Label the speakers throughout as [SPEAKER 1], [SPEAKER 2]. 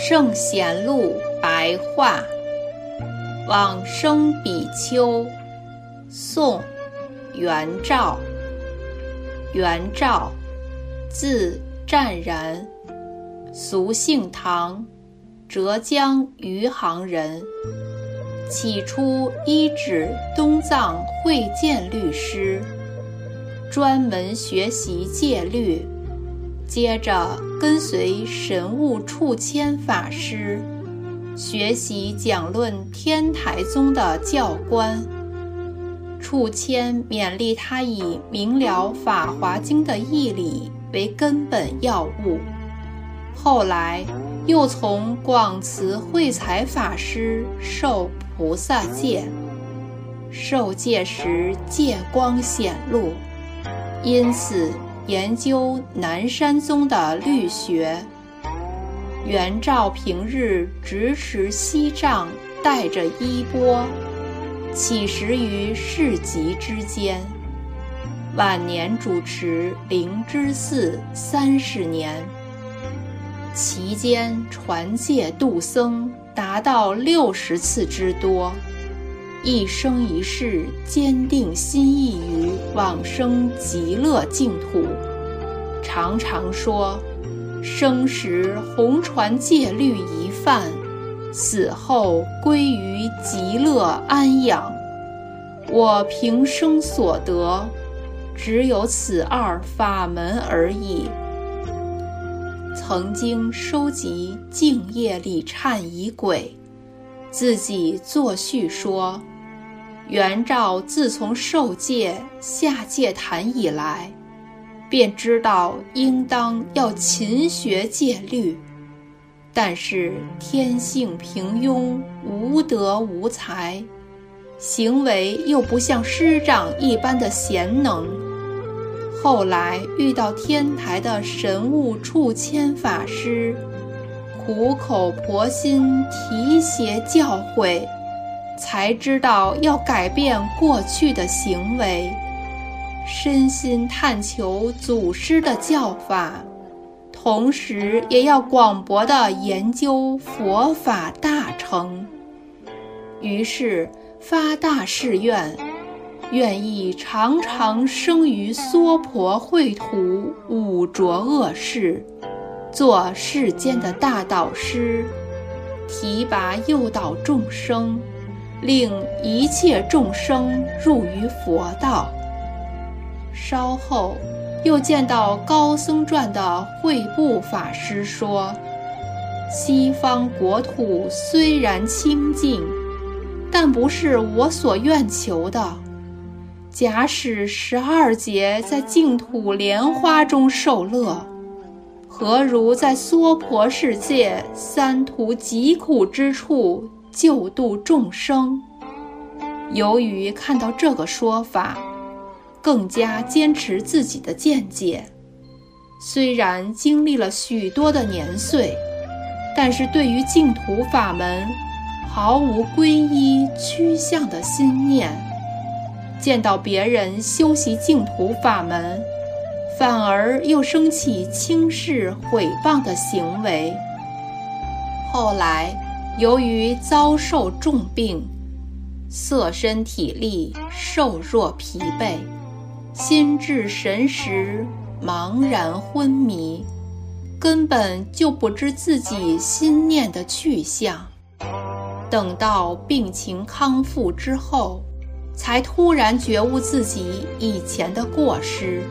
[SPEAKER 1] 圣贤录白话，往生比丘，宋，元照。元照，字湛然，俗姓唐，浙江余杭人。起初依止东藏慧见律师，专门学习戒律。接着跟随神物处谦法师学习讲论天台宗的教官。处谦勉励他以明了《法华经》的义理为根本要务。后来又从广慈慧才法师受菩萨戒，受戒时戒光显露，因此。研究南山宗的律学，元照平日执持锡杖，带着衣钵，乞食于市集之间。晚年主持灵芝寺三十年，期间传戒度僧达到六十次之多。一生一世坚定心意于往生极乐净土，常常说：生时弘传戒律一范，死后归于极乐安养。我平生所得，只有此二法门而已。曾经收集净业力忏仪轨，自己作序说。元照自从受戒下戒坛以来，便知道应当要勤学戒律，但是天性平庸，无德无才，行为又不像师长一般的贤能。后来遇到天台的神物处谦法师，苦口婆心提携教诲。才知道要改变过去的行为，身心探求祖师的教法，同时也要广博的研究佛法大成。于是发大誓愿，愿意常常生于娑婆秽土五浊恶世，做世间的大导师，提拔诱导众生。令一切众生入于佛道。稍后，又见到高僧传的慧布法师说：“西方国土虽然清净，但不是我所愿求的。假使十二劫在净土莲花中受乐，何如在娑婆世界三途极苦之处？”救度众生。由于看到这个说法，更加坚持自己的见解。虽然经历了许多的年岁，但是对于净土法门毫无皈依趋向的心念。见到别人修习净土法门，反而又生起轻视毁谤的行为。后来。由于遭受重病，色身体力瘦弱疲惫，心智神识茫然昏迷，根本就不知自己心念的去向。等到病情康复之后，才突然觉悟自己以前的过失，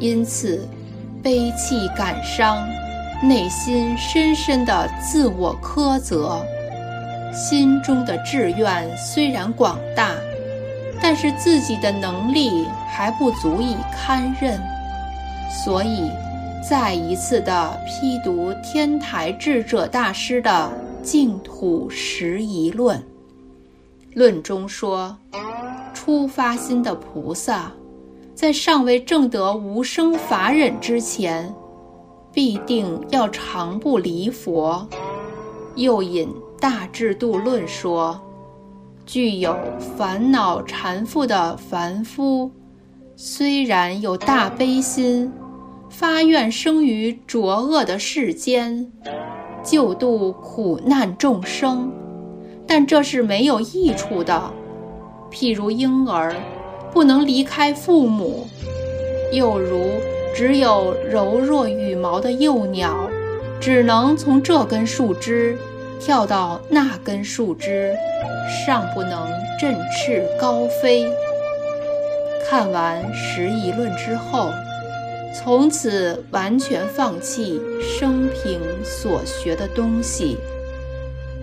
[SPEAKER 1] 因此悲泣感伤。内心深深的自我苛责，心中的志愿虽然广大，但是自己的能力还不足以堪任，所以再一次的批读天台智者大师的《净土十疑论》，论中说，初发心的菩萨，在尚未证得无生法忍之前。必定要常不离佛。又引《大智度论》说，具有烦恼缠缚的凡夫，虽然有大悲心，发愿生于浊恶的世间，救度苦难众生，但这是没有益处的。譬如婴儿不能离开父母，又如只有柔弱羽毛的幼鸟，只能从这根树枝跳到那根树枝，尚不能振翅高飞。看完《十疑论》之后。从此完全放弃生平所学的东西，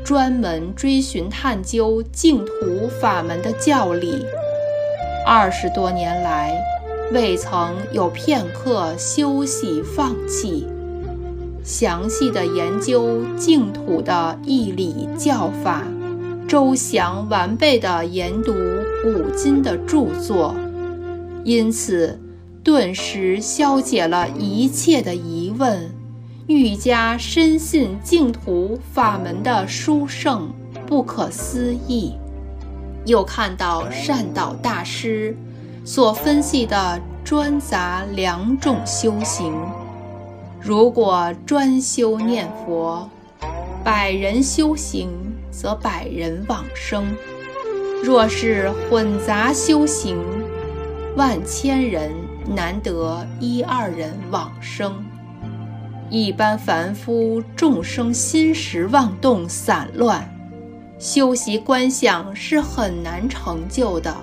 [SPEAKER 1] 专门追寻探究净土法门的教理。二十多年来，未曾有片刻休息放弃。详细的研究净土的义理教法，周详完备的研读古今的著作，因此。顿时消解了一切的疑问，愈加深信净土法门的殊胜不可思议。又看到善导大师所分析的专杂两种修行：如果专修念佛，百人修行则百人往生；若是混杂修行，万千人。难得一二人往生，一般凡夫众生心识妄动散乱，修习观想是很难成就的。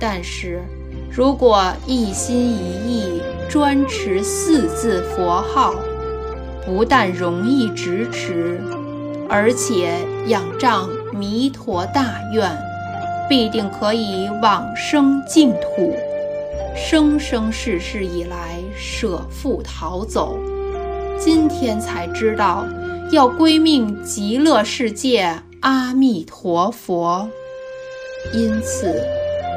[SPEAKER 1] 但是，如果一心一意专持四字佛号，不但容易执持，而且仰仗弥陀大愿，必定可以往生净土。生生世世以来舍父逃走，今天才知道要归命极乐世界阿弥陀佛。因此，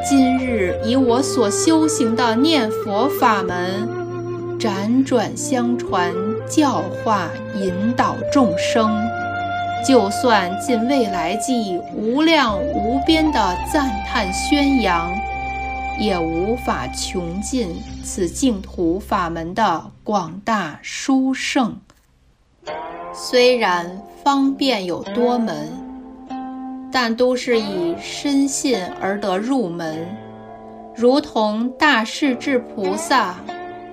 [SPEAKER 1] 今日以我所修行的念佛法门，辗转相传，教化引导众生，就算尽未来际无量无边的赞叹宣扬。也无法穷尽此净土法门的广大殊胜。虽然方便有多门，但都是以深信而得入门，如同大势至菩萨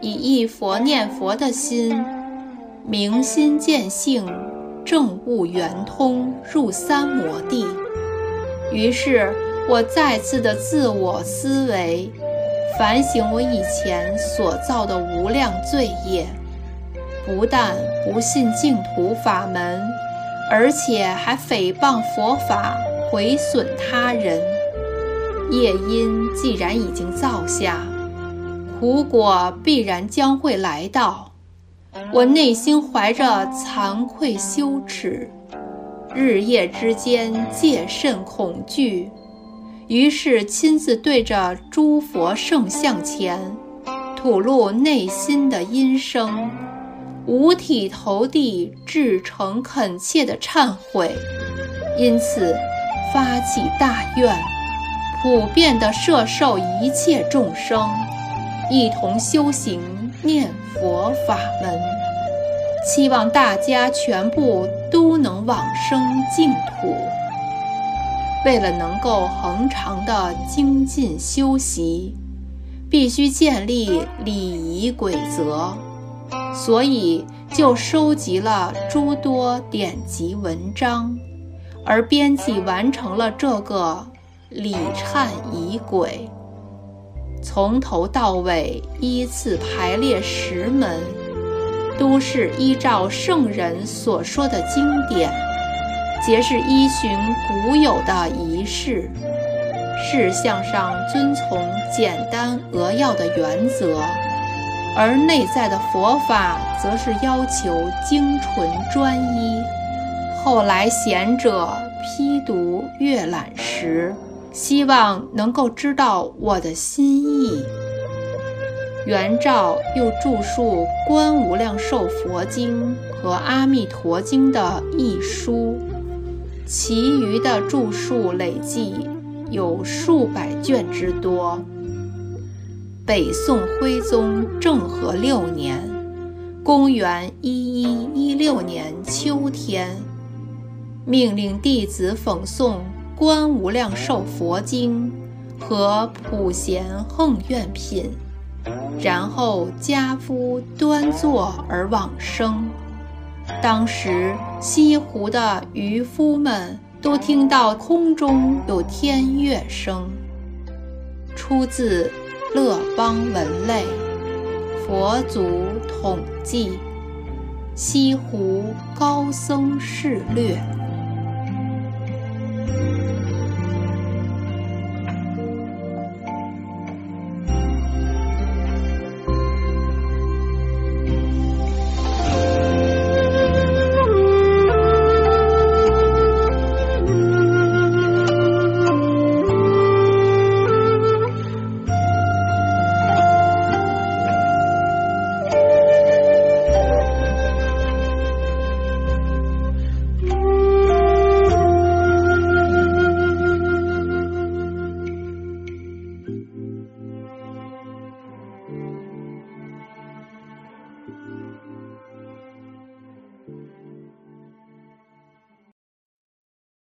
[SPEAKER 1] 以一佛念佛的心，明心见性，证悟圆通，入三摩地。于是。我再次的自我思维，反省我以前所造的无量罪业，不但不信净土法门，而且还诽谤佛法，毁损他人。业因既然已经造下，苦果必然将会来到。我内心怀着惭愧羞耻，日夜之间戒慎恐惧。于是亲自对着诸佛圣像前，吐露内心的音声，五体投地、至诚恳切的忏悔，因此发起大愿，普遍的摄受一切众生，一同修行念佛法门，期望大家全部都能往生净土。为了能够恒常的精进修习，必须建立礼仪规则，所以就收集了诸多典籍文章，而编辑完成了这个礼忏仪轨，从头到尾依次排列十门，都是依照圣人所说的经典。皆是依循古有的仪式，事项上遵从简单扼要的原则，而内在的佛法则是要求精纯专一。后来贤者批读阅览时，希望能够知道我的心意。元照又著述《观无量寿佛经》和《阿弥陀经》的译书。其余的著述累计有数百卷之多。北宋徽宗政和六年（公元一一一六年秋天），命令弟子讽诵《观无量寿佛经》和《普贤横愿品》，然后家夫端坐而往生。当时西湖的渔夫们都听到空中有天乐声。出自《乐邦文类》，佛祖统记，西湖高僧事略。